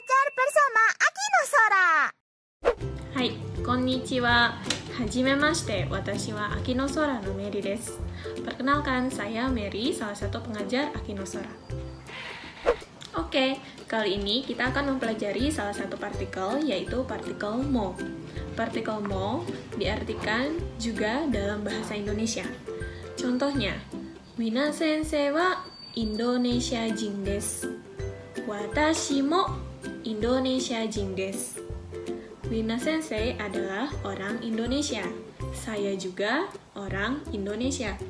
pacar bersama Aki no Sora はい、こんにちははじめまして、私は Aki no Sora no Meri です Perkenalkan, saya Mary, salah satu pengajar Aki no Sora Oke, kali ini kita akan mempelajari salah satu partikel yaitu partikel mo. Partikel mo diartikan juga dalam bahasa Indonesia. Contohnya, Mina sensei wa Indonesia jin desu. Watashi mo Indonesia jin desu. Wina sensei adalah orang Indonesia. Saya juga orang Indonesia.